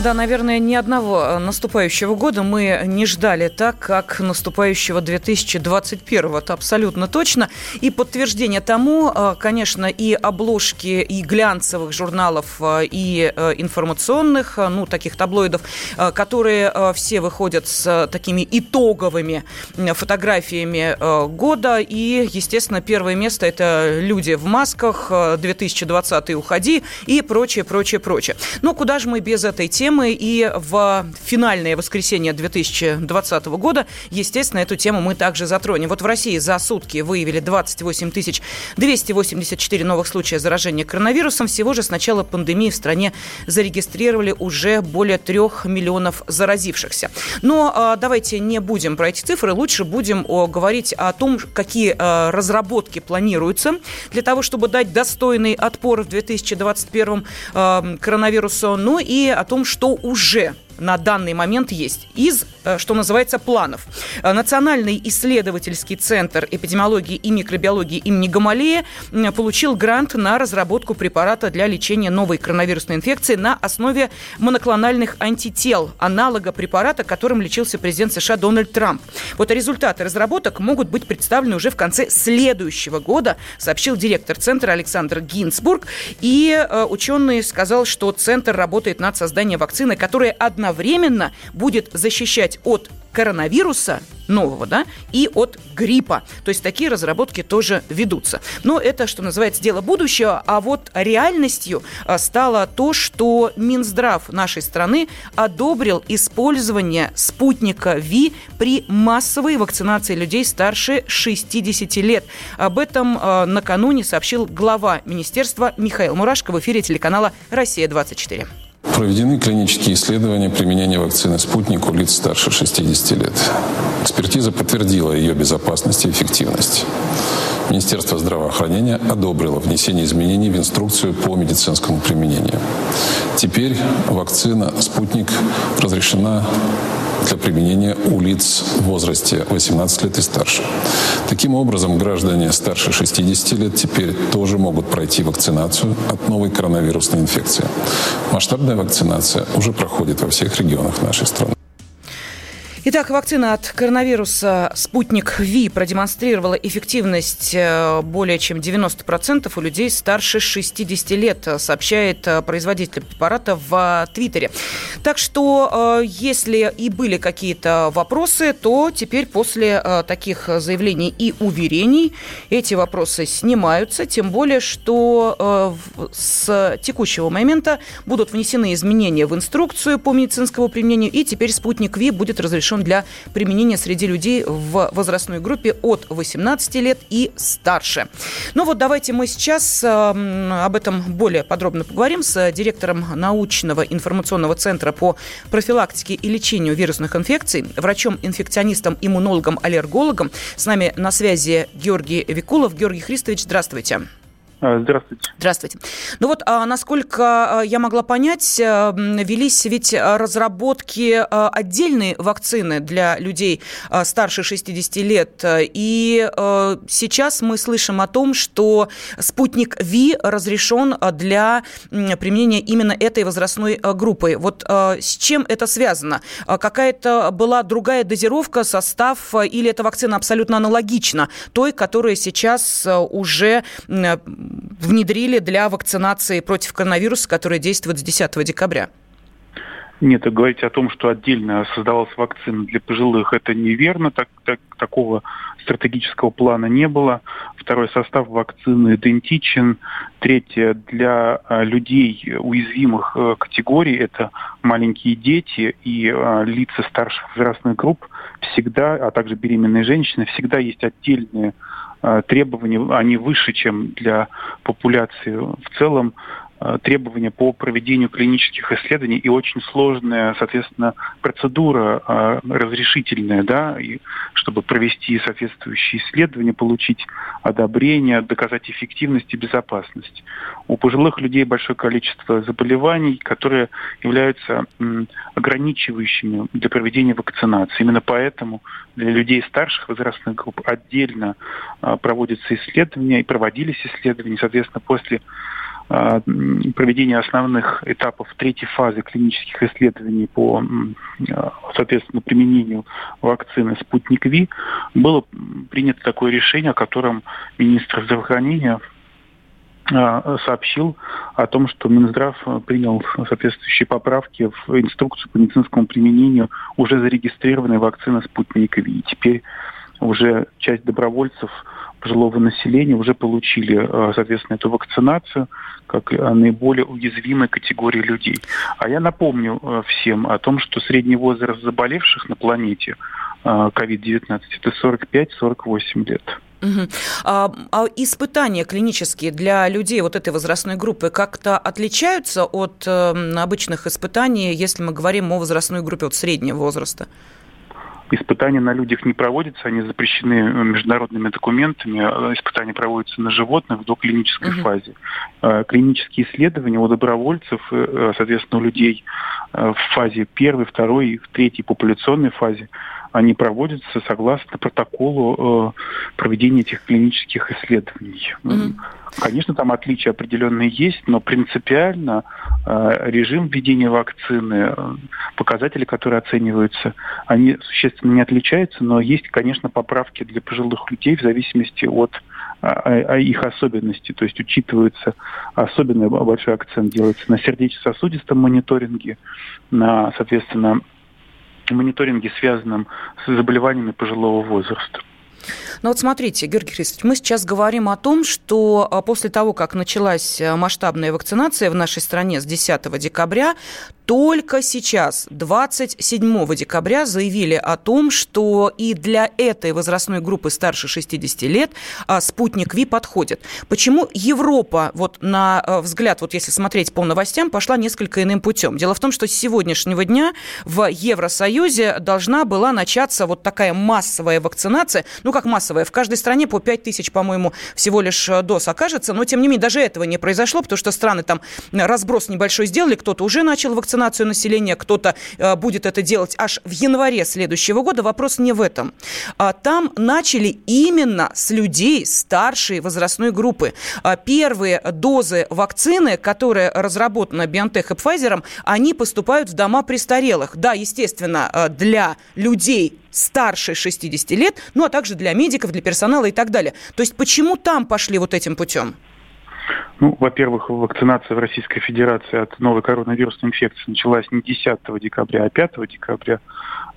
Да, наверное, ни одного э, наступающего года мы не ждали так, как наступающего 2021. Это абсолютно точно. И подтверждение тому, э, конечно, и обложки и глянцевых журналов, э, и информационных, ну, таких таблоидов, которые все выходят с такими итоговыми фотографиями года. И, естественно, первое место – это люди в масках, 2020 уходи и прочее, прочее, прочее. Но куда же мы без этой темы? Темы. И в финальное воскресенье 2020 года, естественно, эту тему мы также затронем. Вот в России за сутки выявили 28 284 новых случая заражения коронавирусом. Всего же с начала пандемии в стране зарегистрировали уже более трех миллионов заразившихся. Но а, давайте не будем про эти цифры, лучше будем говорить о том, какие а, разработки планируются для того, чтобы дать достойный отпор в 2021 а, коронавирусу, ну и о том, что что уже на данный момент есть из, э, что называется, планов. Э, Национальный исследовательский центр эпидемиологии и микробиологии имени Гамалея получил грант на разработку препарата для лечения новой коронавирусной инфекции на основе моноклональных антител, аналога препарата, которым лечился президент США Дональд Трамп. Вот результаты разработок могут быть представлены уже в конце следующего года, сообщил директор центра Александр Гинзбург. И э, ученый сказал, что центр работает над созданием вакцины, которая одна одновременно будет защищать от коронавируса нового, да, и от гриппа. То есть такие разработки тоже ведутся. Но это, что называется, дело будущего. А вот реальностью а, стало то, что Минздрав нашей страны одобрил использование спутника ВИ при массовой вакцинации людей старше 60 лет. Об этом а, накануне сообщил глава министерства Михаил Мурашко в эфире телеканала «Россия-24». Проведены клинические исследования применения вакцины «Спутник» у лиц старше 60 лет. Экспертиза подтвердила ее безопасность и эффективность. Министерство здравоохранения одобрило внесение изменений в инструкцию по медицинскому применению. Теперь вакцина «Спутник» разрешена для применения у лиц в возрасте 18 лет и старше. Таким образом, граждане старше 60 лет теперь тоже могут пройти вакцинацию от новой коронавирусной инфекции. Масштабная вакцинация уже проходит во всех регионах нашей страны. Итак, вакцина от коронавируса «Спутник Ви» продемонстрировала эффективность э, более чем 90% у людей старше 60 лет, сообщает э, производитель препарата в Твиттере. Так что, э, если и были какие-то вопросы, то теперь после таких заявлений и уверений эти вопросы снимаются, тем более, что с текущего момента будут внесены изменения в инструкцию по медицинскому применению, и теперь «Спутник Ви» будет разрешен разрешен для применения среди людей в возрастной группе от 18 лет и старше. Ну вот давайте мы сейчас эм, об этом более подробно поговорим с директором научного информационного центра по профилактике и лечению вирусных инфекций, врачом-инфекционистом, иммунологом, аллергологом. С нами на связи Георгий Викулов. Георгий Христович, здравствуйте. А, здравствуйте. Здравствуйте. Ну вот, а, насколько а, я могла понять, велись ведь разработки отдельной вакцины для людей старше 60 лет. И сейчас мы слышим о том, что спутник Ви разрешен для применения именно этой возрастной группы. Вот с чем это связано? Какая-то была другая дозировка, состав, или эта вакцина абсолютно аналогична той, которая сейчас уже внедрили для вакцинации против коронавируса, которая действует с 10 декабря? Нет, говорить о том, что отдельно создавалась вакцина для пожилых, это неверно. Так, так, такого стратегического плана не было. Второй состав вакцины идентичен. Третье, для а, людей уязвимых э, категорий, это маленькие дети и а, лица старших возрастных групп, всегда, а также беременные женщины, всегда есть отдельные требования, они выше, чем для популяции в целом. Э, требования по проведению клинических исследований и очень сложная, соответственно, процедура э, разрешительная, да, и чтобы провести соответствующие исследования, получить одобрение, доказать эффективность и безопасность. У пожилых людей большое количество заболеваний, которые являются ограничивающими для проведения вакцинации. Именно поэтому для людей старших возрастных групп отдельно э, проводятся исследования и проводились исследования, соответственно, после а, проведения основных этапов третьей фазы клинических исследований по, а, соответственно, применению вакцины «Спутник Ви» было принято такое решение, о котором министр здравоохранения а, сообщил о том, что Минздрав принял соответствующие поправки в инструкцию по медицинскому применению уже зарегистрированной вакцины «Спутник Ви». И теперь уже часть добровольцев пожилого населения уже получили, соответственно, эту вакцинацию как наиболее уязвимой категории людей. А я напомню э, всем о том, что средний возраст заболевших на планете COVID-19 э, это 45-48 лет. Угу. А, а испытания клинические для людей вот этой возрастной группы как-то отличаются от э, обычных испытаний, если мы говорим о возрастной группе от среднего возраста? Испытания на людях не проводятся, они запрещены э, международными документами. Э, испытания проводятся на животных в доклинической угу. фазе. Э, клинические исследования у добровольцев, соответственно, у людей в фазе первой, второй и третьей популяционной фазе они проводятся согласно протоколу э, проведения этих клинических исследований. Mm-hmm. Конечно, там отличия определенные есть, но принципиально э, режим введения вакцины, э, показатели, которые оцениваются, они существенно не отличаются, но есть, конечно, поправки для пожилых людей в зависимости от а, а, а их особенностей, то есть учитывается особенно большой акцент делается на сердечно-сосудистом мониторинге, на, соответственно, мониторинге, связанном с заболеваниями пожилого возраста. Ну вот смотрите, Георгий Христович, мы сейчас говорим о том, что а, после того, как началась э, масштабная вакцинация в нашей стране с 10 декабря, только сейчас, 27 декабря, заявили о том, что и для этой возрастной группы старше 60 лет а, спутник Ви подходит. Почему Европа, вот на э, взгляд, вот если смотреть по новостям, пошла несколько иным путем? Дело в том, что с сегодняшнего дня в Евросоюзе должна была начаться вот такая массовая вакцинация, ну как массовая, в каждой стране по 5 тысяч, по-моему, всего лишь э, доз окажется, но тем не менее даже этого не произошло, потому что страны там разброс небольшой сделали, кто-то уже начал вакцинацию, вакцинацию населения, кто-то э, будет это делать аж в январе следующего года. Вопрос не в этом. А там начали именно с людей старшей возрастной группы. А первые дозы вакцины, которые разработаны BioNTech и Pfizer, они поступают в дома престарелых. Да, естественно, э, для людей старше 60 лет, ну а также для медиков, для персонала и так далее. То есть почему там пошли вот этим путем? Ну, во-первых, вакцинация в Российской Федерации от новой коронавирусной инфекции началась не 10 декабря, а 5 декабря.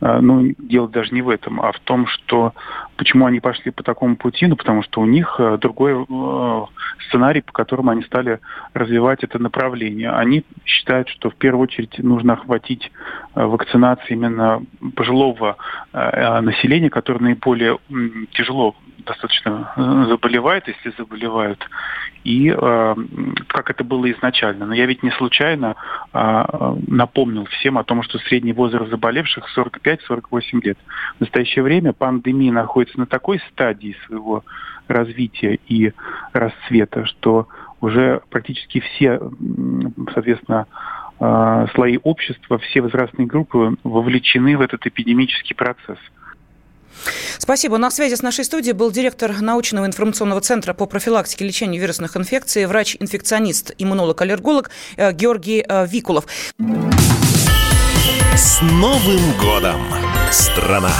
А, ну, дело даже не в этом, а в том, что почему они пошли по такому пути, ну, потому что у них э, другой э, сценарий, по которому они стали развивать это направление. Они считают, что в первую очередь нужно охватить э, вакцинацией именно пожилого населения, которое наиболее тяжело достаточно заболевает, если заболевают, и э, как это было изначально. Но я ведь не случайно э, напомнил всем о том, что средний возраст заболевших 45-48 лет. В настоящее время пандемия находится на такой стадии своего развития и расцвета, что уже практически все, соответственно, слои общества, все возрастные группы вовлечены в этот эпидемический процесс. Спасибо. На связи с нашей студией был директор научного информационного центра по профилактике и лечению вирусных инфекций, врач-инфекционист, иммунолог-аллерголог э, Георгий э, Викулов. С Новым годом, страна!